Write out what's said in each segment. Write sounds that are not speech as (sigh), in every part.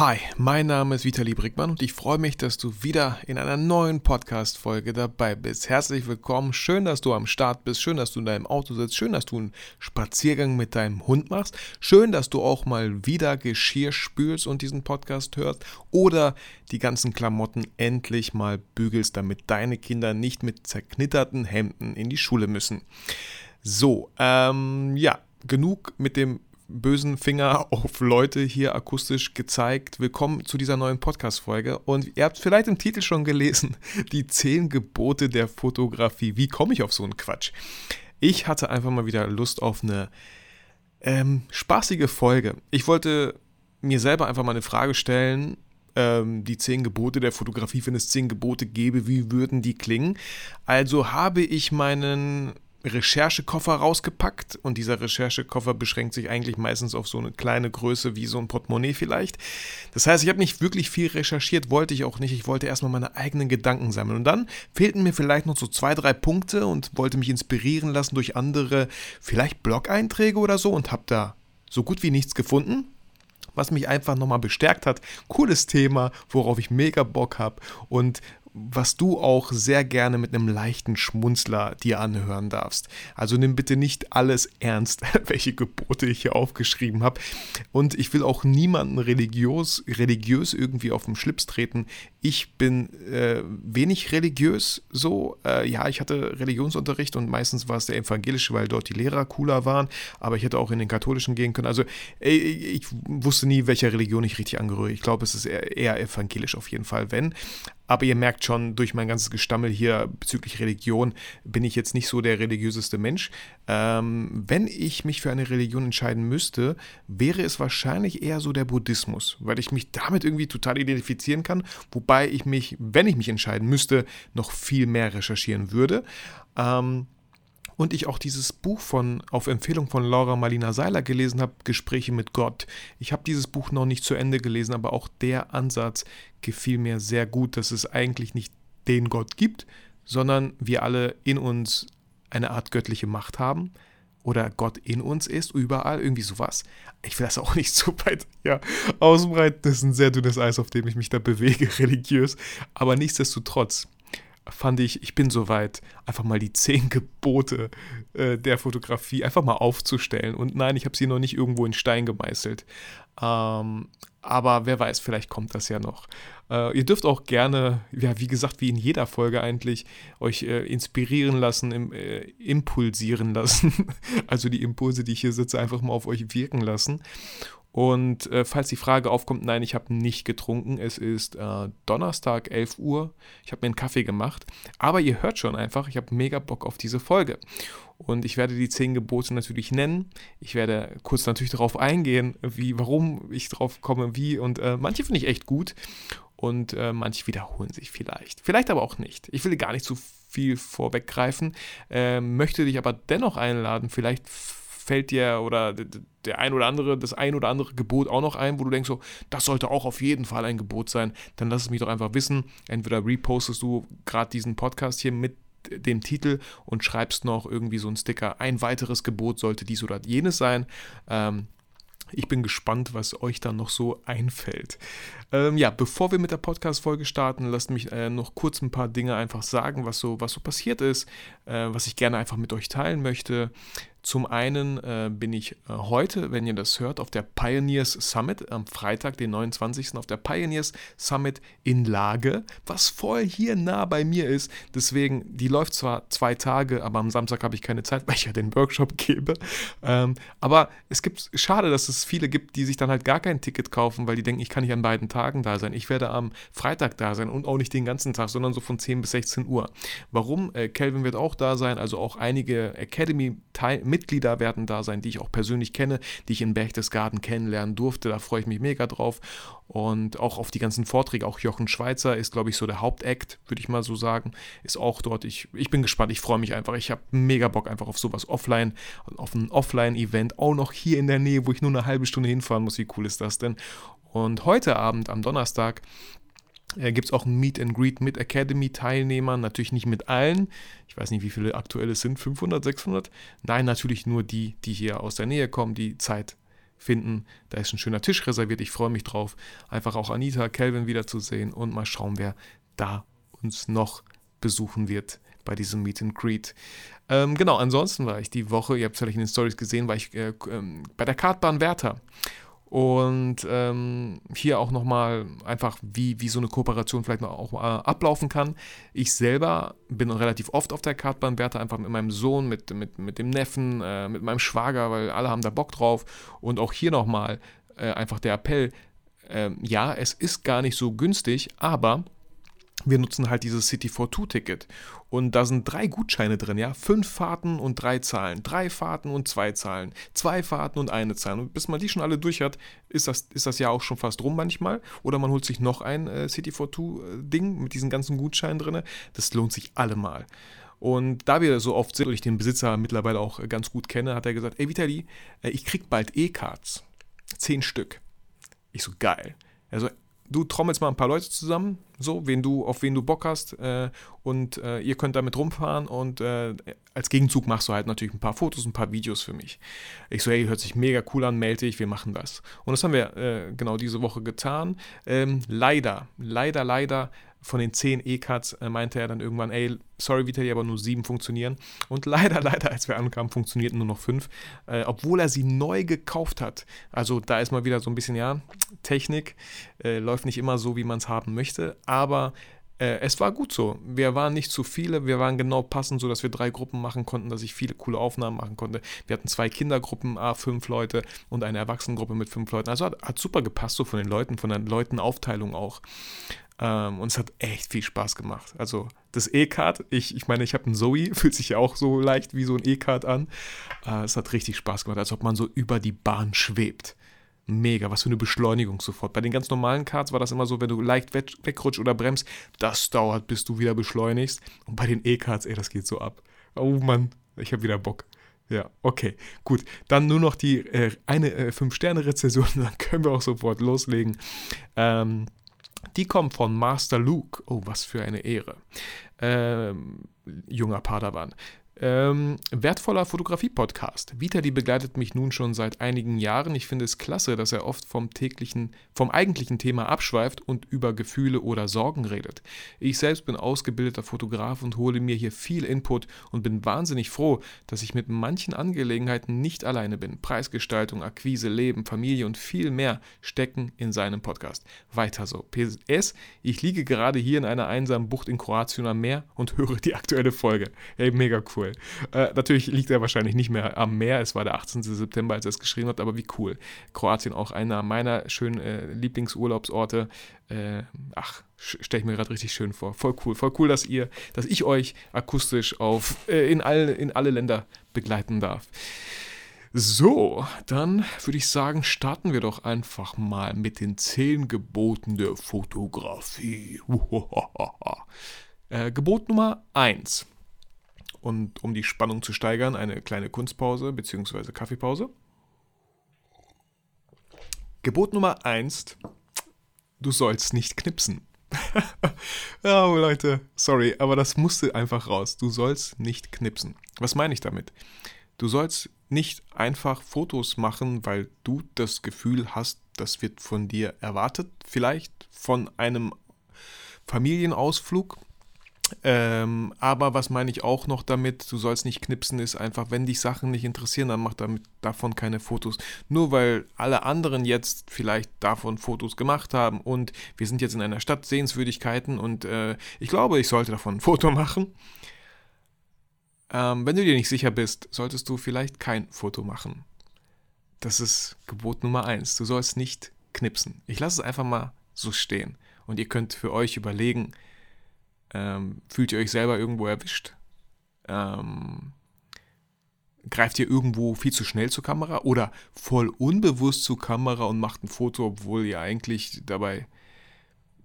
Hi, mein Name ist Vitali Brickmann und ich freue mich, dass du wieder in einer neuen Podcast-Folge dabei bist. Herzlich willkommen, schön, dass du am Start bist, schön, dass du in deinem Auto sitzt, schön, dass du einen Spaziergang mit deinem Hund machst, schön, dass du auch mal wieder Geschirr spülst und diesen Podcast hörst oder die ganzen Klamotten endlich mal bügelst, damit deine Kinder nicht mit zerknitterten Hemden in die Schule müssen. So, ähm, ja, genug mit dem bösen Finger (laughs) auf Leute hier akustisch gezeigt. Willkommen zu dieser neuen Podcast-Folge. Und ihr habt vielleicht im Titel schon gelesen, (laughs) die zehn Gebote der Fotografie. Wie komme ich auf so einen Quatsch? Ich hatte einfach mal wieder Lust auf eine ähm, spaßige Folge. Ich wollte mir selber einfach mal eine Frage stellen, ähm, die zehn Gebote der Fotografie, wenn es zehn Gebote gäbe, wie würden die klingen? Also habe ich meinen Recherchekoffer rausgepackt und dieser Recherchekoffer beschränkt sich eigentlich meistens auf so eine kleine Größe wie so ein Portemonnaie vielleicht. Das heißt, ich habe nicht wirklich viel recherchiert, wollte ich auch nicht. Ich wollte erstmal meine eigenen Gedanken sammeln und dann fehlten mir vielleicht noch so zwei, drei Punkte und wollte mich inspirieren lassen durch andere, vielleicht Blog-Einträge oder so und habe da so gut wie nichts gefunden was mich einfach nochmal bestärkt hat. Cooles Thema, worauf ich mega Bock habe und was du auch sehr gerne mit einem leichten Schmunzler dir anhören darfst. Also nimm bitte nicht alles ernst, (laughs) welche Gebote ich hier aufgeschrieben habe. Und ich will auch niemanden religiös, religiös irgendwie auf den Schlips treten. Ich bin äh, wenig religiös so. Äh, ja, ich hatte Religionsunterricht und meistens war es der evangelische, weil dort die Lehrer cooler waren. Aber ich hätte auch in den katholischen gehen können. Also ey, ich wusste nie, welcher Religion ich richtig angehöre. Ich glaube, es ist eher, eher evangelisch auf jeden Fall, wenn. Aber ihr merkt schon, durch mein ganzes Gestammel hier bezüglich Religion bin ich jetzt nicht so der religiöseste Mensch. Ähm, wenn ich mich für eine Religion entscheiden müsste, wäre es wahrscheinlich eher so der Buddhismus, weil ich mich damit irgendwie total identifizieren kann, wobei ich mich, wenn ich mich entscheiden müsste, noch viel mehr recherchieren würde. Ähm, und ich auch dieses Buch von auf Empfehlung von Laura Marlina Seiler gelesen habe, Gespräche mit Gott. Ich habe dieses Buch noch nicht zu Ende gelesen, aber auch der Ansatz gefiel mir sehr gut, dass es eigentlich nicht den Gott gibt, sondern wir alle in uns eine Art göttliche Macht haben oder Gott in uns ist, überall, irgendwie sowas. Ich will das auch (laughs) nicht so weit ja, ausbreiten. Das ist ein sehr dünnes Eis, auf dem ich mich da bewege, (laughs) religiös. Aber nichtsdestotrotz, fand ich, ich bin soweit, einfach mal die zehn Gebote äh, der Fotografie einfach mal aufzustellen. Und nein, ich habe sie noch nicht irgendwo in Stein gemeißelt. Ähm, aber wer weiß, vielleicht kommt das ja noch. Äh, ihr dürft auch gerne, ja, wie gesagt, wie in jeder Folge eigentlich, euch äh, inspirieren lassen, im, äh, impulsieren lassen. (laughs) also die Impulse, die ich hier sitze, einfach mal auf euch wirken lassen. Und äh, falls die Frage aufkommt, nein, ich habe nicht getrunken. Es ist äh, Donnerstag, 11 Uhr. Ich habe mir einen Kaffee gemacht. Aber ihr hört schon einfach, ich habe mega Bock auf diese Folge. Und ich werde die zehn Gebote natürlich nennen. Ich werde kurz natürlich darauf eingehen, wie, warum ich drauf komme, wie. Und äh, manche finde ich echt gut. Und äh, manche wiederholen sich vielleicht. Vielleicht aber auch nicht. Ich will gar nicht zu viel vorweggreifen. Ähm, möchte dich aber dennoch einladen, vielleicht fällt dir oder der ein oder andere, das ein oder andere Gebot auch noch ein, wo du denkst, so, das sollte auch auf jeden Fall ein Gebot sein, dann lass es mich doch einfach wissen. Entweder repostest du gerade diesen Podcast hier mit dem Titel und schreibst noch irgendwie so einen Sticker, ein weiteres Gebot sollte dies oder jenes sein. Ähm, ich bin gespannt, was euch dann noch so einfällt. Ähm, ja, bevor wir mit der Podcast-Folge starten, lasst mich äh, noch kurz ein paar Dinge einfach sagen, was so, was so passiert ist, äh, was ich gerne einfach mit euch teilen möchte. Zum einen äh, bin ich äh, heute, wenn ihr das hört, auf der Pioneers Summit am Freitag, den 29. auf der Pioneers Summit in Lage, was voll hier nah bei mir ist. Deswegen, die läuft zwar zwei Tage, aber am Samstag habe ich keine Zeit, (laughs) weil ich ja den Workshop gebe. Ähm, aber es gibt, schade, dass es viele gibt, die sich dann halt gar kein Ticket kaufen, weil die denken, ich kann nicht an beiden Tagen da sein. Ich werde am Freitag da sein und auch nicht den ganzen Tag, sondern so von 10 bis 16 Uhr. Warum? Äh, Kelvin wird auch da sein, also auch einige Academy-Mitglieder Mitglieder werden da sein, die ich auch persönlich kenne, die ich in Berchtesgaden kennenlernen durfte. Da freue ich mich mega drauf. Und auch auf die ganzen Vorträge, auch Jochen Schweizer ist, glaube ich, so der Hauptakt, würde ich mal so sagen, ist auch dort. Ich, ich bin gespannt, ich freue mich einfach. Ich habe mega Bock einfach auf sowas offline, auf ein Offline-Event, auch noch hier in der Nähe, wo ich nur eine halbe Stunde hinfahren muss. Wie cool ist das denn? Und heute Abend, am Donnerstag, äh, gibt es auch ein Meet and Greet mit Academy-Teilnehmern, natürlich nicht mit allen. Ich weiß nicht, wie viele aktuell es sind, 500, 600? Nein, natürlich nur die, die hier aus der Nähe kommen, die Zeit finden. Da ist ein schöner Tisch reserviert, ich freue mich drauf. Einfach auch Anita, Kelvin wiederzusehen und mal schauen, wer da uns noch besuchen wird bei diesem Meet and Greet. Ähm, genau, ansonsten war ich die Woche, ihr habt es vielleicht in den Stories gesehen, war ich äh, äh, bei der Kartbahn Werther. Und ähm, hier auch nochmal einfach, wie, wie so eine Kooperation vielleicht noch auch äh, ablaufen kann. Ich selber bin relativ oft auf der Kartbahn, werte einfach mit meinem Sohn, mit, mit, mit dem Neffen, äh, mit meinem Schwager, weil alle haben da Bock drauf. Und auch hier nochmal äh, einfach der Appell, ähm, ja, es ist gar nicht so günstig, aber wir nutzen halt dieses City for Two Ticket. Und da sind drei Gutscheine drin, ja. Fünf Fahrten und drei Zahlen. Drei Fahrten und zwei Zahlen. Zwei Fahrten und eine Zahl. Und bis man die schon alle durch hat, ist das, ist das ja auch schon fast rum manchmal. Oder man holt sich noch ein äh, City for Two äh, Ding mit diesen ganzen Gutscheinen drin. Das lohnt sich allemal. Und da wir so oft sind und ich den Besitzer mittlerweile auch äh, ganz gut kenne, hat er gesagt: Ey, Vitali, äh, ich krieg bald E-Cards. Zehn Stück. Ich so, geil. Also, du trommelst mal ein paar Leute zusammen, so, wen du, auf wen du Bock hast, äh, und äh, ihr könnt damit rumfahren und äh, als Gegenzug machst du halt natürlich ein paar Fotos, ein paar Videos für mich. Ich so, hey, hört sich mega cool an, melde dich, wir machen das. Und das haben wir äh, genau diese Woche getan. Ähm, leider, leider, leider von den 10 E-Cards äh, meinte er dann irgendwann, ey, sorry Vitali, aber nur 7 funktionieren. Und (laughs) leider, leider, als wir ankamen, funktionierten nur noch 5, äh, obwohl er sie neu gekauft hat. Also da ist mal wieder so ein bisschen, ja, Technik äh, läuft nicht immer so, wie man es haben möchte, aber äh, es war gut so. Wir waren nicht zu viele, wir waren genau passend, so dass wir drei Gruppen machen konnten, dass ich viele coole Aufnahmen machen konnte. Wir hatten zwei Kindergruppen, a fünf Leute und eine Erwachsenengruppe mit fünf Leuten. Also hat, hat super gepasst, so von den Leuten, von der Leutenaufteilung auch. Ähm, und es hat echt viel Spaß gemacht. Also das E-Card, ich, ich meine, ich habe einen Zoe, (laughs) fühlt sich ja auch so leicht wie so ein E-Card an. Äh, es hat richtig Spaß gemacht, als ob man so über die Bahn schwebt. Mega, was für eine Beschleunigung sofort. Bei den ganz normalen Cards war das immer so, wenn du leicht weg, wegrutschst oder bremst, das dauert, bis du wieder beschleunigst. Und bei den E-Cards, ey, das geht so ab. Oh Mann, ich habe wieder Bock. Ja, okay, gut. Dann nur noch die äh, eine äh, 5-Sterne-Rezession, (laughs) dann können wir auch sofort loslegen. Ähm, die kommt von Master Luke. Oh, was für eine Ehre. Ähm, junger Padawan. Ähm, wertvoller Fotografie-Podcast. Vitali begleitet mich nun schon seit einigen Jahren. Ich finde es klasse, dass er oft vom täglichen, vom eigentlichen Thema abschweift und über Gefühle oder Sorgen redet. Ich selbst bin ausgebildeter Fotograf und hole mir hier viel Input und bin wahnsinnig froh, dass ich mit manchen Angelegenheiten nicht alleine bin. Preisgestaltung, Akquise, Leben, Familie und viel mehr stecken in seinem Podcast. Weiter so. PS, ich liege gerade hier in einer einsamen Bucht in Kroatien am Meer und (laughs) höre die aktuelle Folge. Hey, mega cool cool. Äh, natürlich liegt er wahrscheinlich nicht mehr am Meer. Es war der 18. September, als er es geschrieben hat, aber wie cool. Kroatien auch einer meiner schönen äh, Lieblingsurlaubsorte. Äh, ach, stelle ich mir gerade richtig schön vor. Voll cool. Voll cool, dass ihr, dass ich euch akustisch auf, äh, in, all, in alle Länder begleiten darf. So, dann würde ich sagen, starten wir doch einfach mal mit den zehn Geboten der Fotografie. (laughs) äh, Gebot Nummer 1 und um die Spannung zu steigern, eine kleine Kunstpause bzw. Kaffeepause. Gebot Nummer 1, du sollst nicht knipsen. (laughs) oh Leute, sorry, aber das musste einfach raus. Du sollst nicht knipsen. Was meine ich damit? Du sollst nicht einfach Fotos machen, weil du das Gefühl hast, das wird von dir erwartet. Vielleicht von einem Familienausflug ähm, aber was meine ich auch noch damit, du sollst nicht knipsen, ist einfach, wenn dich Sachen nicht interessieren, dann mach damit, davon keine Fotos. Nur weil alle anderen jetzt vielleicht davon Fotos gemacht haben und wir sind jetzt in einer Stadt Sehenswürdigkeiten und äh, ich glaube, ich sollte davon ein Foto machen. Ähm, wenn du dir nicht sicher bist, solltest du vielleicht kein Foto machen. Das ist Gebot Nummer eins. Du sollst nicht knipsen. Ich lasse es einfach mal so stehen. Und ihr könnt für euch überlegen, ähm, fühlt ihr euch selber irgendwo erwischt? Ähm, greift ihr irgendwo viel zu schnell zur Kamera oder voll unbewusst zur Kamera und macht ein Foto, obwohl ihr eigentlich dabei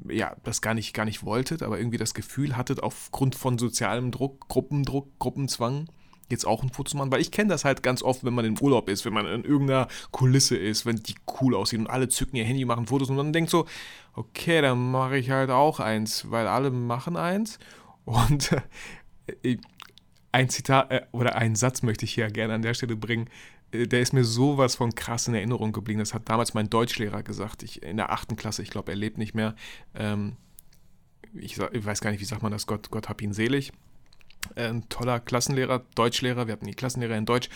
ja, das gar nicht, gar nicht wolltet, aber irgendwie das Gefühl hattet, aufgrund von sozialem Druck, Gruppendruck, Gruppenzwang, jetzt auch ein Foto machen, weil ich kenne das halt ganz oft, wenn man im Urlaub ist, wenn man in irgendeiner Kulisse ist, wenn die cool aussieht und alle zücken ihr Handy, machen Fotos und man denkt so, okay, dann mache ich halt auch eins, weil alle machen eins und äh, ein Zitat äh, oder einen Satz möchte ich hier gerne an der Stelle bringen. Äh, der ist mir sowas von krass in Erinnerung geblieben. Das hat damals mein Deutschlehrer gesagt. Ich, in der achten Klasse, ich glaube, er lebt nicht mehr. Ähm, ich, ich, weiß gar nicht, wie sagt man das? Gott, Gott hab ihn selig. Äh, ein toller Klassenlehrer, Deutschlehrer. Wir hatten die Klassenlehrer in Deutsch.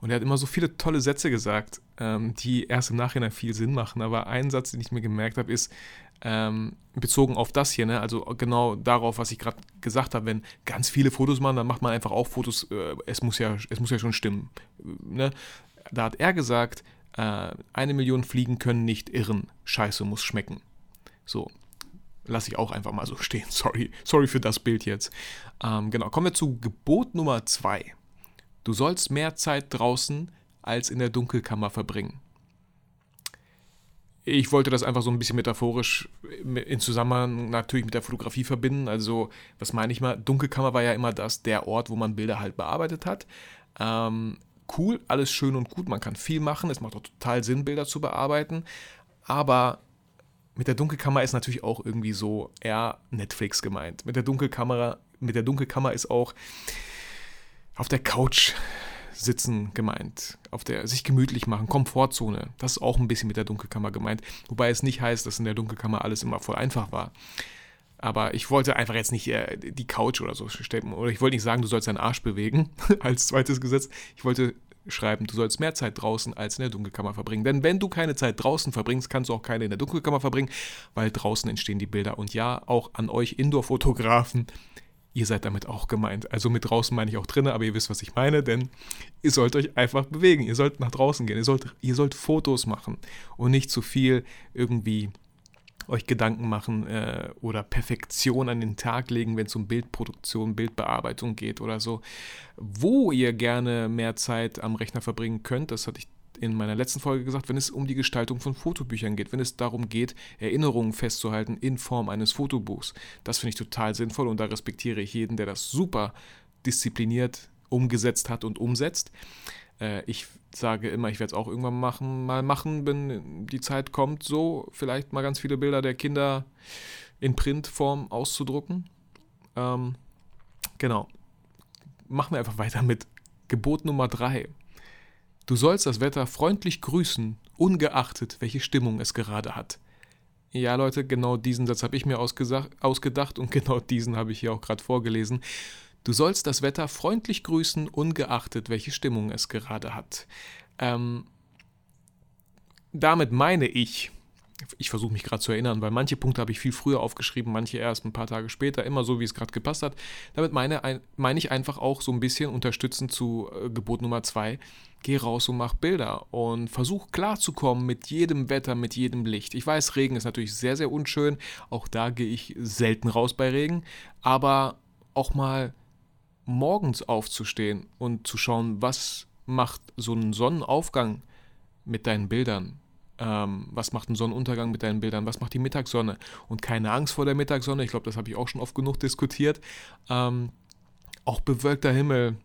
Und er hat immer so viele tolle Sätze gesagt, ähm, die erst im Nachhinein viel Sinn machen. Aber ein Satz, den ich mir gemerkt habe, ist, ähm, bezogen auf das hier, ne? also genau darauf, was ich gerade gesagt habe, wenn ganz viele Fotos machen, dann macht man einfach auch Fotos, äh, es, muss ja, es muss ja schon stimmen. Ne? Da hat er gesagt, äh, eine Million Fliegen können nicht irren, Scheiße muss schmecken. So, lasse ich auch einfach mal so (laughs) stehen, sorry, sorry für das Bild jetzt. Ähm, genau, kommen wir zu Gebot Nummer zwei. Du sollst mehr Zeit draußen als in der Dunkelkammer verbringen ich wollte das einfach so ein bisschen metaphorisch in Zusammenhang natürlich mit der Fotografie verbinden. Also, was meine ich mal? Dunkelkammer war ja immer das, der Ort, wo man Bilder halt bearbeitet hat. Ähm, cool, alles schön und gut, man kann viel machen, es macht auch total Sinn, Bilder zu bearbeiten. Aber mit der Dunkelkammer ist natürlich auch irgendwie so eher Netflix gemeint. Mit der Dunkelkamera, mit der Dunkelkammer ist auch auf der Couch sitzen gemeint, auf der sich gemütlich machen, Komfortzone. Das ist auch ein bisschen mit der Dunkelkammer gemeint, wobei es nicht heißt, dass in der Dunkelkammer alles immer voll einfach war. Aber ich wollte einfach jetzt nicht äh, die Couch oder so steppen. Oder ich wollte nicht sagen, du sollst deinen Arsch bewegen (laughs) als zweites Gesetz. Ich wollte schreiben, du sollst mehr Zeit draußen als in der Dunkelkammer verbringen. Denn wenn du keine Zeit draußen verbringst, kannst du auch keine in der Dunkelkammer verbringen, weil draußen entstehen die Bilder. Und ja, auch an euch Indoor-Fotografen, ihr seid damit auch gemeint. Also mit draußen meine ich auch drinnen, aber ihr wisst, was ich meine, denn ihr sollt euch einfach bewegen. Ihr sollt nach draußen gehen. Ihr sollt, ihr sollt Fotos machen und nicht zu viel irgendwie euch Gedanken machen äh, oder Perfektion an den Tag legen, wenn es um Bildproduktion, Bildbearbeitung geht oder so. Wo ihr gerne mehr Zeit am Rechner verbringen könnt, das hatte ich in meiner letzten Folge gesagt, wenn es um die Gestaltung von Fotobüchern geht, wenn es darum geht, Erinnerungen festzuhalten in Form eines Fotobuchs. Das finde ich total sinnvoll und da respektiere ich jeden, der das super diszipliniert umgesetzt hat und umsetzt. Äh, ich sage immer, ich werde es auch irgendwann machen, mal machen, wenn die Zeit kommt, so vielleicht mal ganz viele Bilder der Kinder in Printform auszudrucken. Ähm, genau. Machen wir einfach weiter mit Gebot Nummer 3. Du sollst das Wetter freundlich grüßen, ungeachtet, welche Stimmung es gerade hat. Ja, Leute, genau diesen Satz habe ich mir ausgedacht und (laughs) genau diesen habe ich hier auch gerade vorgelesen. Du sollst das Wetter freundlich grüßen, ungeachtet, welche Stimmung es gerade hat. Ähm, damit meine ich, ich versuche mich gerade zu erinnern, weil manche Punkte habe ich viel früher aufgeschrieben, manche erst ein paar Tage später, immer so, wie es gerade gepasst hat. Damit meine, meine ich einfach auch so ein bisschen unterstützend zu äh, Gebot Nummer 2. Geh raus und mach Bilder und versuch klarzukommen mit jedem Wetter, mit jedem Licht. Ich weiß, Regen ist natürlich sehr, sehr unschön. Auch da gehe ich selten raus bei Regen. Aber auch mal morgens aufzustehen und zu schauen, was macht so ein Sonnenaufgang mit deinen Bildern ähm, was macht ein Sonnenuntergang mit deinen Bildern, was macht die Mittagssonne und keine Angst vor der Mittagssonne, ich glaube, das habe ich auch schon oft genug (laughs) diskutiert. Ähm, auch bewölkter Himmel,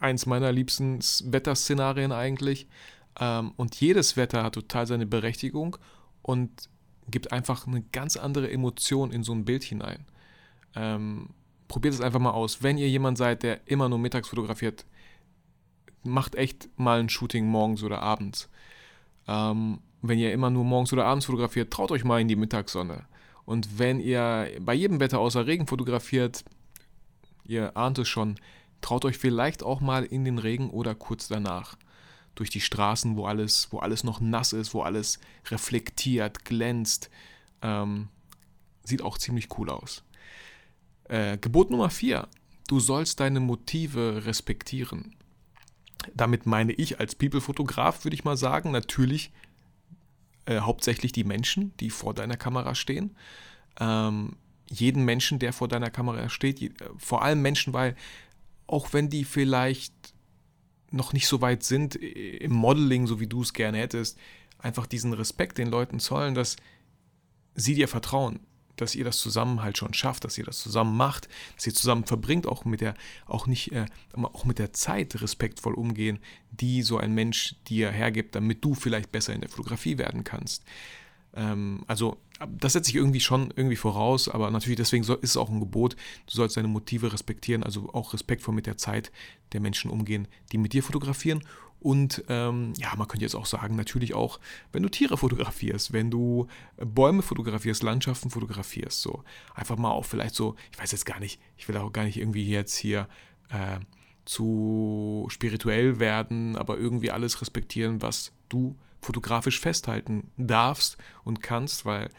eins meiner liebsten Wetterszenarien eigentlich. Ähm, und jedes Wetter hat total seine Berechtigung und gibt einfach eine ganz andere Emotion in so ein Bild hinein. Ähm, probiert es einfach mal aus. Wenn ihr jemand seid, der immer nur mittags fotografiert, macht echt mal ein Shooting morgens oder abends. Ähm, wenn ihr immer nur morgens oder abends fotografiert, traut euch mal in die Mittagssonne. Und wenn ihr bei jedem Wetter außer Regen fotografiert, ihr ahnt es schon, traut euch vielleicht auch mal in den Regen oder kurz danach. Durch die Straßen, wo alles, wo alles noch nass ist, wo alles reflektiert, glänzt. Ähm, sieht auch ziemlich cool aus. Äh, Gebot Nummer 4. Du sollst deine Motive respektieren. Damit meine ich als People-Fotograf, würde ich mal sagen, natürlich äh, hauptsächlich die Menschen, die vor deiner Kamera stehen. Ähm, jeden Menschen, der vor deiner Kamera steht, je, äh, vor allem Menschen, weil auch wenn die vielleicht noch nicht so weit sind im Modeling, so wie du es gerne hättest, einfach diesen Respekt den Leuten zollen, dass sie dir vertrauen, dass ihr das zusammen halt schon schafft, dass ihr das zusammen macht, dass ihr zusammen verbringt, auch mit der, auch nicht, äh, auch mit der Zeit respektvoll umgehen, die so ein Mensch dir hergibt, damit du vielleicht besser in der Fotografie werden kannst. Ähm, also das setzt sich irgendwie schon irgendwie voraus, aber natürlich deswegen ist es auch ein Gebot, du sollst deine Motive respektieren, also auch respektvoll mit der Zeit der Menschen umgehen, die mit dir fotografieren und ähm, ja, man könnte jetzt auch sagen, natürlich auch, wenn du Tiere fotografierst, wenn du Bäume fotografierst, Landschaften fotografierst, so einfach mal auch vielleicht so, ich weiß jetzt gar nicht, ich will auch gar nicht irgendwie jetzt hier äh, zu spirituell werden, aber irgendwie alles respektieren, was du fotografisch festhalten darfst und kannst, weil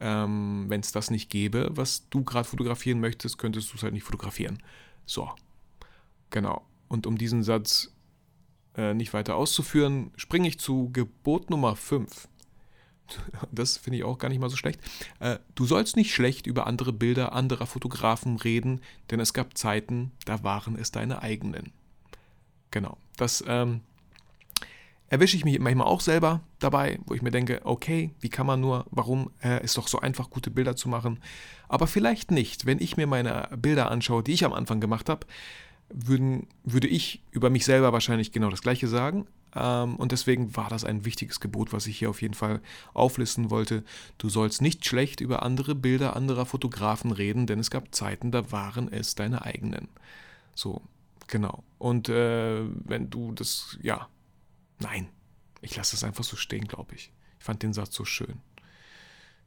ähm, wenn es das nicht gäbe, was du gerade fotografieren möchtest, könntest du es halt nicht fotografieren. So, genau. Und um diesen Satz äh, nicht weiter auszuführen, springe ich zu Gebot Nummer 5. (laughs) Das finde ich auch gar nicht mal so schlecht. Äh, du sollst nicht schlecht über andere Bilder anderer Fotografen reden, denn es gab Zeiten, da waren es deine eigenen. Genau, das ähm, erwische ich mich manchmal auch selber dabei, wo ich mir denke, okay, wie kann man nur, warum äh, ist doch so einfach, gute Bilder zu machen. Aber vielleicht nicht, wenn ich mir meine Bilder anschaue, die ich am Anfang gemacht habe, würden, würde ich über mich selber wahrscheinlich genau das Gleiche sagen. Ähm, und deswegen war das ein wichtiges Gebot, was ich hier auf jeden Fall auflisten wollte. Du sollst nicht schlecht über andere Bilder anderer Fotografen reden, denn es gab Zeiten, da waren es deine eigenen. So, genau. Und äh, wenn du das, ja, nein, ich lasse es einfach so stehen, glaube ich. Ich fand den Satz so schön.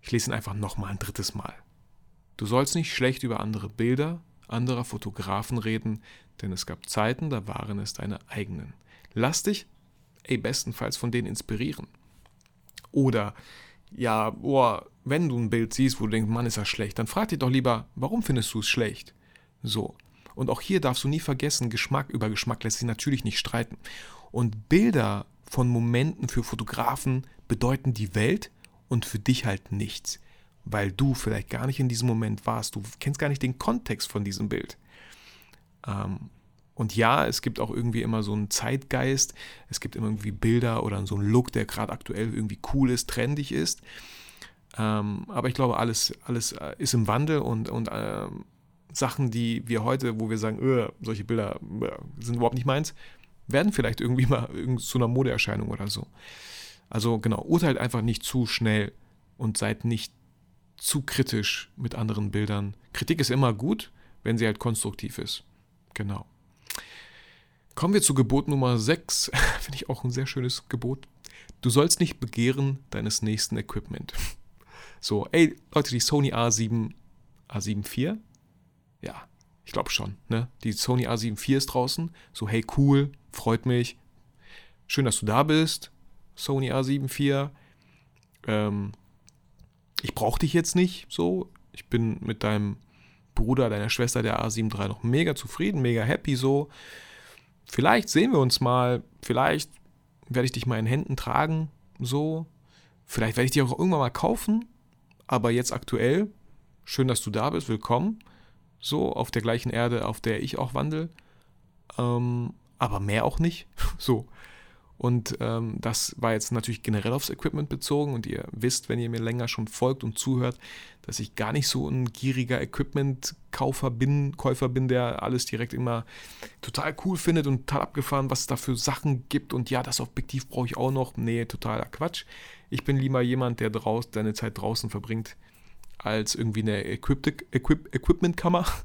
Ich lese ihn einfach nochmal ein drittes Mal. Du sollst nicht schlecht über andere Bilder anderer Fotografen reden, denn es gab Zeiten, da waren es deine eigenen. Lass dich, ey, bestenfalls von denen inspirieren. Oder, ja, oh, wenn du ein Bild siehst, wo du denkst, Mann, ist das schlecht, dann frag dich doch lieber, warum findest du es schlecht? So. Und auch hier darfst du nie vergessen, Geschmack über Geschmack lässt sich natürlich nicht streiten. Und Bilder von Momenten für Fotografen bedeuten die Welt und für dich halt nichts weil du vielleicht gar nicht in diesem Moment warst. Du kennst gar nicht den Kontext von diesem Bild. Ähm, und ja, es gibt auch irgendwie immer so einen Zeitgeist, es gibt immer irgendwie Bilder oder so einen Look, der gerade aktuell irgendwie cool ist, trendig ist. Ähm, aber ich glaube, alles, alles äh, ist im Wandel und, und äh, Sachen, die wir heute, wo wir sagen, öh, solche Bilder öh, sind überhaupt nicht meins, werden vielleicht irgendwie mal zu einer Modeerscheinung oder so. Also genau, urteilt einfach nicht zu schnell und seid nicht zu kritisch mit anderen Bildern. Kritik ist immer gut, wenn sie halt konstruktiv ist. Genau. Kommen wir zu Gebot Nummer 6. (laughs) Finde ich auch ein sehr schönes Gebot. Du sollst nicht begehren deines nächsten Equipment. So, ey, Leute, die Sony A7, A7 IV? Ja, ich glaube schon, ne? Die Sony A7 IV ist draußen. So, hey, cool, freut mich. Schön, dass du da bist. Sony A7 IV. Ähm, ich brauche dich jetzt nicht so. Ich bin mit deinem Bruder, deiner Schwester, der A7 III noch mega zufrieden, mega happy so. Vielleicht sehen wir uns mal, vielleicht werde ich dich mal in Händen tragen, so. Vielleicht werde ich dich auch irgendwann mal kaufen, aber jetzt aktuell, schön, dass du da bist, willkommen. So, auf der gleichen Erde, auf der ich auch wandel. Ähm, aber mehr auch nicht. (laughs) So. Und ähm, das war jetzt natürlich generell aufs Equipment bezogen. Und ihr wisst, wenn ihr mir länger schon folgt und zuhört, dass ich gar nicht so ein gieriger Equipment-Kaufer bin, Käufer bin, der alles direkt immer total cool findet und total abgefahren, was es da für Sachen gibt. Und ja, das Objektiv brauche ich auch noch. Nee, totaler Quatsch. Ich bin lieber jemand, der draus, seine Zeit draußen verbringt, als irgendwie eine Equip Equip Equipment-Kammer. (laughs)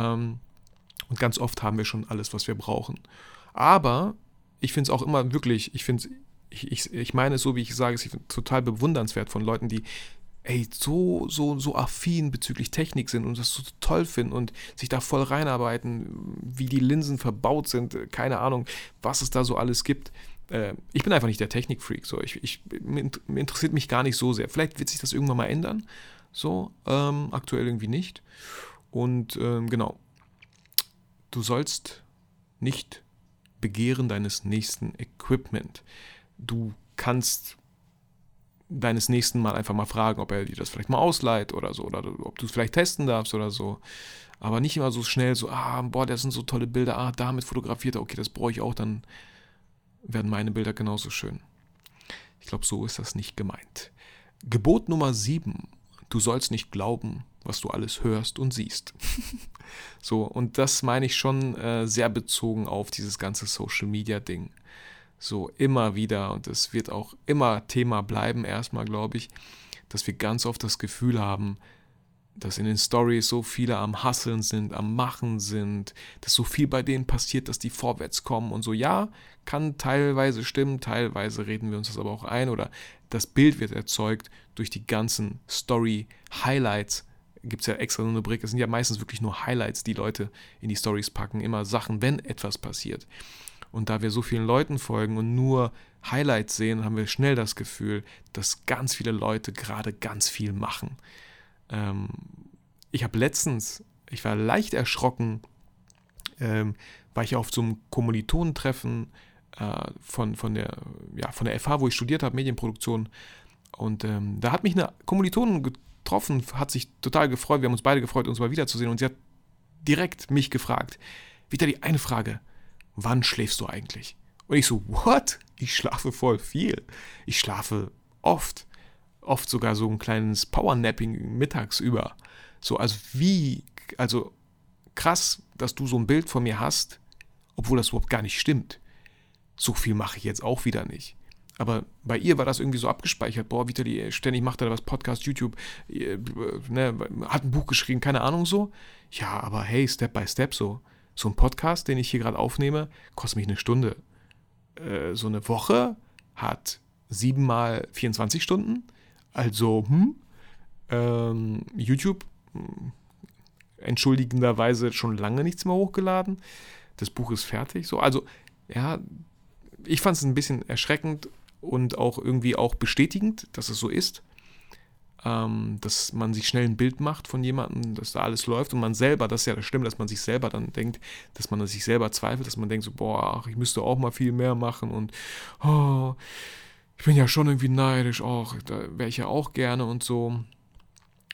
Ähm, und ganz oft haben wir schon alles, was wir brauchen. Aber ich finde es auch immer wirklich, ich finde ich, ich, ich meine es so, wie ich sage, es ist total bewundernswert von Leuten, die ey, so, so, so affin bezüglich Technik sind und das so toll finden und sich da voll reinarbeiten, wie die Linsen verbaut sind, keine Ahnung, was es da so alles gibt. Äh, ich bin einfach nicht der Technikfreak, so. Ich, ich, mir interessiert mich gar nicht so sehr. Vielleicht wird sich das irgendwann mal ändern, so, ähm, aktuell irgendwie nicht. Und ähm, genau, du sollst nicht Begehren deines nächsten Equipment. Du kannst deines nächsten mal einfach mal fragen, ob er dir das vielleicht mal ausleiht oder so, oder ob du es vielleicht testen darfst oder so. Aber nicht immer so schnell so, ah, boah, das sind so tolle Bilder, ah, damit fotografiert er, okay, das brauche ich auch, dann werden meine Bilder genauso schön. Ich glaube, so ist das nicht gemeint. Gebot Nummer 7. du sollst nicht glauben, was du alles hörst und siehst. (laughs) so, und das meine ich schon äh, sehr bezogen auf dieses ganze Social-Media-Ding. So immer wieder, und es wird auch immer Thema bleiben, erstmal, glaube ich, dass wir ganz oft das Gefühl haben, dass in den Stories so viele am Hasseln sind, am Machen sind, dass so viel bei denen passiert, dass die vorwärts kommen und so. Ja, kann teilweise stimmen, teilweise reden wir uns das aber auch ein oder das Bild wird erzeugt durch die ganzen Story-Highlights. Gibt es ja extra so eine Rubrik, es sind ja meistens wirklich nur Highlights, die Leute in die Stories packen, immer Sachen, wenn etwas passiert. Und da wir so vielen Leuten folgen und nur Highlights sehen, haben wir schnell das Gefühl, dass ganz viele Leute gerade ganz viel machen. Ähm, ich habe letztens, ich war leicht erschrocken, ähm, war ich auf so einem Kommilitonentreffen äh, von, von, der, ja, von der FH, wo ich studiert habe, Medienproduktion. Und ähm, da hat mich eine Kommilitonin getroffen, hat sich total gefreut. Wir haben uns beide gefreut, uns mal wiederzusehen. Und sie hat direkt mich gefragt, wieder die eine Frage, wann schläfst du eigentlich? Und ich so, what? Ich schlafe voll viel. Ich schlafe oft oft sogar so ein kleines Powernapping mittags über. So, also wie, also krass, dass du so ein Bild von mir hast, obwohl das überhaupt gar nicht stimmt. So viel mache ich jetzt auch wieder nicht. Aber bei ihr war das irgendwie so abgespeichert. Boah, Vitali, ständig macht er was, Podcast, YouTube, äh, ne, hat ein Buch geschrieben, keine Ahnung so. Ja, aber hey, Step by Step so. So ein Podcast, den ich hier gerade aufnehme, kostet mich eine Stunde. Äh, so eine Woche hat siebenmal 24 Stunden. Also, hm, ähm, YouTube hm, entschuldigenderweise schon lange nichts mehr hochgeladen. Das Buch ist fertig. So, also, ja, ich fand es ein bisschen erschreckend und auch irgendwie auch bestätigend, dass es so ist. Ähm, dass man sich schnell ein Bild macht von jemandem, dass da alles läuft und man selber, das ist ja das Schlimme, dass man sich selber dann denkt, dass man sich selber zweifelt, dass man denkt so, boah, ach, ich müsste auch mal viel mehr machen und oh, ich bin ja schon irgendwie neidisch, auch, da wäre ich ja auch gerne und so.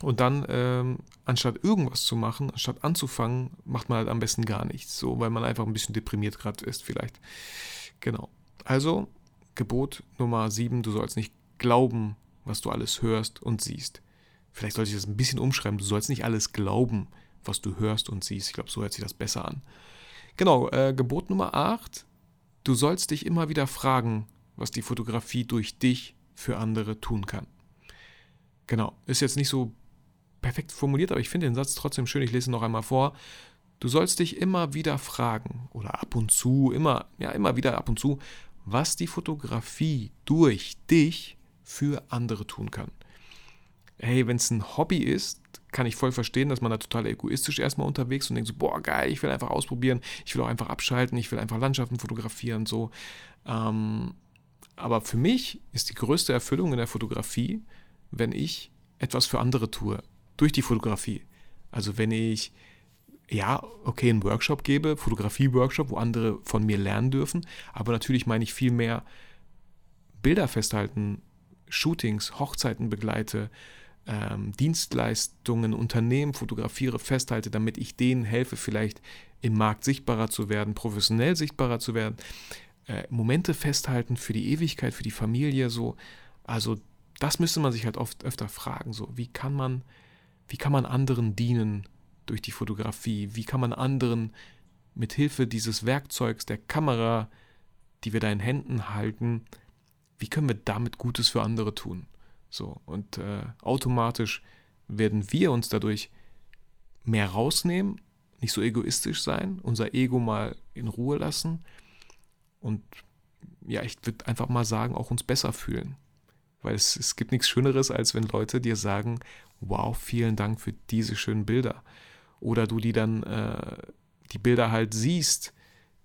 Und dann, ähm, anstatt irgendwas zu machen, anstatt anzufangen, macht man halt am besten gar nichts, so, weil man einfach ein bisschen deprimiert gerade ist, vielleicht. Genau. Also, Gebot Nummer 7, du sollst nicht glauben, was du alles hörst und siehst. Vielleicht sollte ich das ein bisschen umschreiben, du sollst nicht alles glauben, was du hörst und siehst. Ich glaube, so hört sich das besser an. Genau, äh, Gebot Nummer 8, du sollst dich immer wieder fragen, was die Fotografie durch dich für andere tun kann. Genau, ist jetzt nicht so perfekt formuliert, aber ich finde den Satz trotzdem schön. Ich lese ihn noch einmal vor. Du sollst dich immer wieder fragen oder ab und zu, immer, ja, immer wieder ab und zu, was die Fotografie durch dich für andere tun kann. Hey, wenn es ein Hobby ist, kann ich voll verstehen, dass man da total egoistisch erstmal unterwegs und denkt so, boah, geil, ich will einfach ausprobieren, ich will auch einfach abschalten, ich will einfach Landschaften fotografieren, so. Ähm, aber für mich ist die größte Erfüllung in der Fotografie, wenn ich etwas für andere tue, durch die Fotografie. Also wenn ich, ja, okay, einen Workshop gebe, Fotografie-Workshop, wo andere von mir lernen dürfen, aber natürlich meine ich viel mehr Bilder festhalten, Shootings, Hochzeiten begleite, ähm, Dienstleistungen, Unternehmen fotografiere, festhalte, damit ich denen helfe, vielleicht im Markt sichtbarer zu werden, professionell sichtbarer zu werden. Äh, Momente festhalten für die Ewigkeit, für die Familie, so. Also das müsste man sich halt oft öfter fragen, so. Wie kann man, wie kann man anderen dienen durch die Fotografie? Wie kann man anderen mit Hilfe dieses Werkzeugs, der Kamera, die wir da in Händen halten, wie können wir damit Gutes für andere tun? So und äh, automatisch werden wir uns dadurch mehr rausnehmen, nicht so egoistisch sein, unser Ego mal in Ruhe lassen und ja, ich würde einfach mal sagen, auch uns besser fühlen. Weil es, es gibt nichts Schöneres, als wenn Leute dir sagen, wow, vielen Dank für diese schönen Bilder. Oder du die dann äh, die Bilder halt siehst,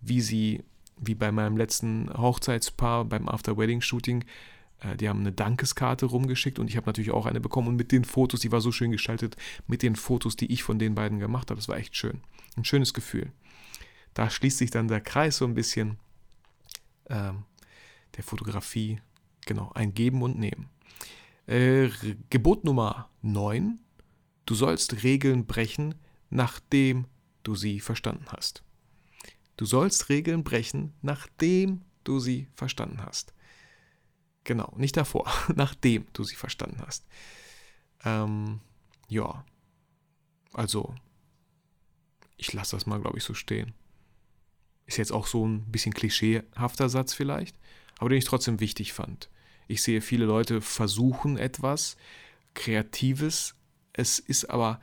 wie sie, wie bei meinem letzten Hochzeitspaar beim After-Wedding-Shooting, äh, die haben eine Dankeskarte rumgeschickt und ich habe natürlich auch eine bekommen und mit den Fotos, die war so schön gestaltet, mit den Fotos, die ich von den beiden gemacht habe. Das war echt schön. Ein schönes Gefühl. Da schließt sich dann der Kreis so ein bisschen ähm, der Fotografie, genau, ein Geben und Nehmen. Äh, Gebot Nummer 9. Du sollst Regeln brechen, nachdem du sie verstanden hast. Du sollst Regeln brechen, nachdem du sie verstanden hast. Genau, nicht davor, (laughs) nachdem du sie verstanden hast. Ähm, ja, also ich lasse das mal, glaube ich, so stehen. Ist jetzt auch so ein bisschen klischeehafter Satz vielleicht, aber den ich trotzdem wichtig fand. Ich sehe viele Leute versuchen etwas Kreatives, es ist aber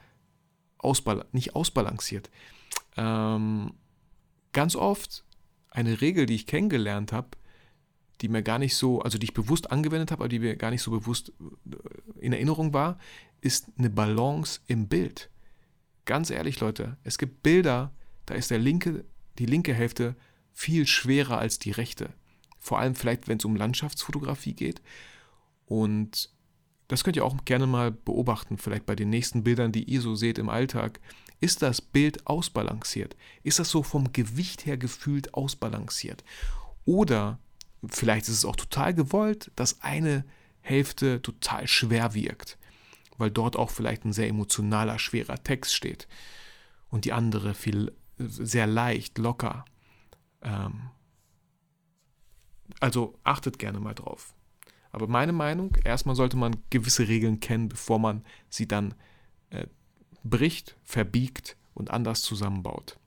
ausbal nicht ausbalanciert. Ähm, ganz oft eine Regel, die ich kennengelernt habe, die mir gar nicht so, also die ich bewusst angewendet habe, aber die mir gar nicht so bewusst äh, in Erinnerung war, ist eine Balance im Bild. Ganz ehrlich, Leute, es gibt Bilder, da ist der linke die linke Hälfte viel schwerer als die rechte. Vor allem vielleicht, wenn es um Landschaftsfotografie geht. Und das könnt ihr auch gerne mal beobachten, vielleicht bei den nächsten Bildern, die ihr so seht im Alltag. Ist das Bild ausbalanciert? Ist das so vom Gewicht her gefühlt ausbalanciert? Oder vielleicht ist es auch total gewollt, dass eine Hälfte total schwer wirkt, weil dort auch vielleicht ein sehr emotionaler, schwerer Text steht und die andere viel sehr leicht, locker. Ähm, also achtet gerne mal drauf. Aber meine Meinung, erstmal sollte man gewisse Regeln kennen, bevor man sie dann äh, bricht, verbiegt und anders zusammenbaut.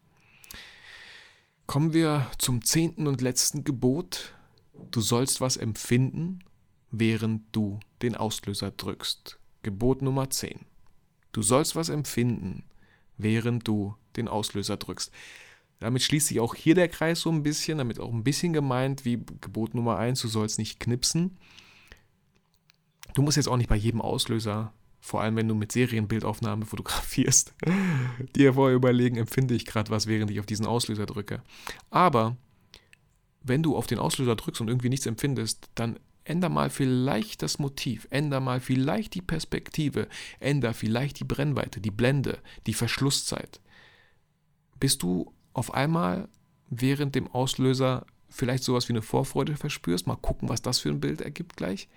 Kommen wir zum zehnten und letzten Gebot. Du sollst was empfinden, während du den Auslöser drückst. Gebot Nummer 10. Du sollst was empfinden, während du den Auslöser drückst. Damit schließt sich auch hier der Kreis so ein bisschen, damit auch ein bisschen gemeint wie Gebot Nummer 1, du sollst nicht knipsen. Du musst jetzt auch nicht bei jedem Auslöser, vor allem wenn du mit Serienbildaufnahme fotografierst, (laughs) dir vorher überlegen, empfinde ich gerade was, während ich auf diesen Auslöser drücke. Aber wenn du auf den Auslöser drückst und irgendwie nichts empfindest, dann änder mal vielleicht das Motiv, änder mal vielleicht die Perspektive, änder vielleicht die Brennweite, die Blende, die Verschlusszeit bis du auf einmal während dem Auslöser vielleicht sowas wie eine Vorfreude verspürst. Mal gucken, was das für ein Bild ergibt gleich.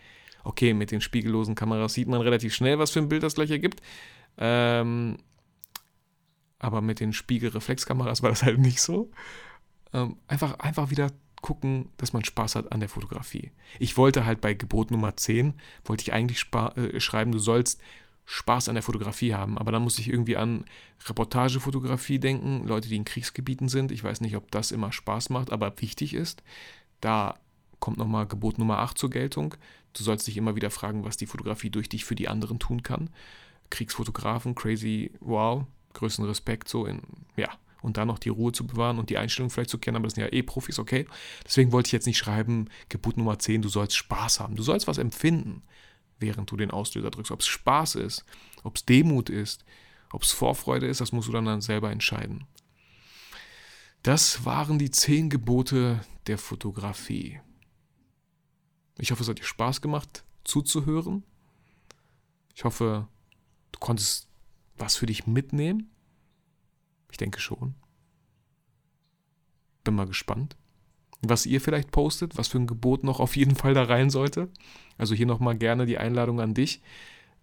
Okay, mit den spiegellosen Kameras sieht man relativ schnell, was für ein Bild das gleich ergibt. Ähm, aber mit den Spiegelreflexkameras war das halt nicht so. Ähm, einfach, einfach wieder gucken, dass man Spaß hat an der Fotografie. Ich wollte halt bei Gebot Nummer 10, wollte ich eigentlich äh, schreiben, du sollst Spaß an der Fotografie haben. Aber dann muss ich irgendwie an Reportagefotografie denken, Leute, die in Kriegsgebieten sind. Ich weiß nicht, ob das immer Spaß macht, aber wichtig ist. Da kommt nochmal Gebot Nummer 8 zur Geltung. Du sollst dich immer wieder fragen, was die Fotografie durch dich für die anderen tun kann. Kriegsfotografen, crazy, wow, größten Respekt, so in, ja. Und dann noch die Ruhe zu bewahren und die Einstellung vielleicht zu kennen, aber das sind ja eh Profis, okay. Deswegen wollte ich jetzt nicht schreiben, Gebot Nummer 10, du sollst Spaß haben. Du sollst was empfinden während du den Auslöser drückst. Ob es Spaß ist, ob es Demut ist, ob es Vorfreude ist, das musst du dann, dann selber entscheiden. Das waren die zehn Gebote der Fotografie. Ich hoffe, es hat dir Spaß gemacht, zuzuhören. Ich hoffe, du konntest was für dich mitnehmen. Ich denke schon. Bin mal gespannt was ihr vielleicht postet, was für ein Gebot noch auf jeden Fall da rein sollte. Also hier nochmal gerne die Einladung an dich.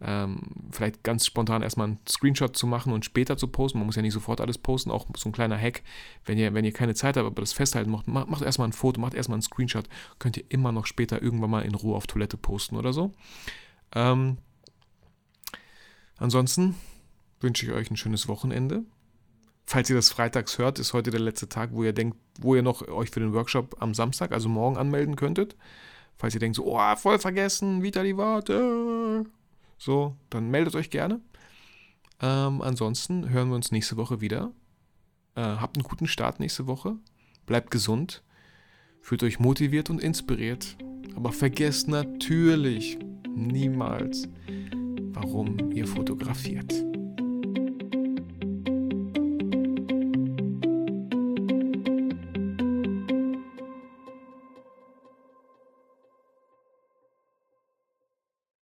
Ähm, vielleicht ganz spontan erstmal einen Screenshot zu machen und später zu posten. Man muss ja nicht sofort alles posten, auch so ein kleiner Hack. Wenn ihr, wenn ihr keine Zeit habt, aber das festhalten macht, macht, erstmal ein Foto, macht erstmal einen Screenshot. Könnt ihr immer noch später irgendwann mal in Ruhe auf Toilette posten oder so. Ähm, ansonsten wünsche ich euch ein schönes Wochenende falls ihr das freitags hört, ist heute der letzte Tag, wo ihr denkt, wo ihr noch euch für den Workshop am Samstag, also morgen anmelden könntet. Falls ihr denkt so, oh, voll vergessen, Vitali Warte. So, dann meldet euch gerne. Ähm, ansonsten hören wir uns nächste Woche wieder. Äh, habt einen guten Start nächste Woche. Bleibt gesund. Fühlt euch motiviert und inspiriert. Aber vergesst natürlich niemals, warum ihr fotografiert.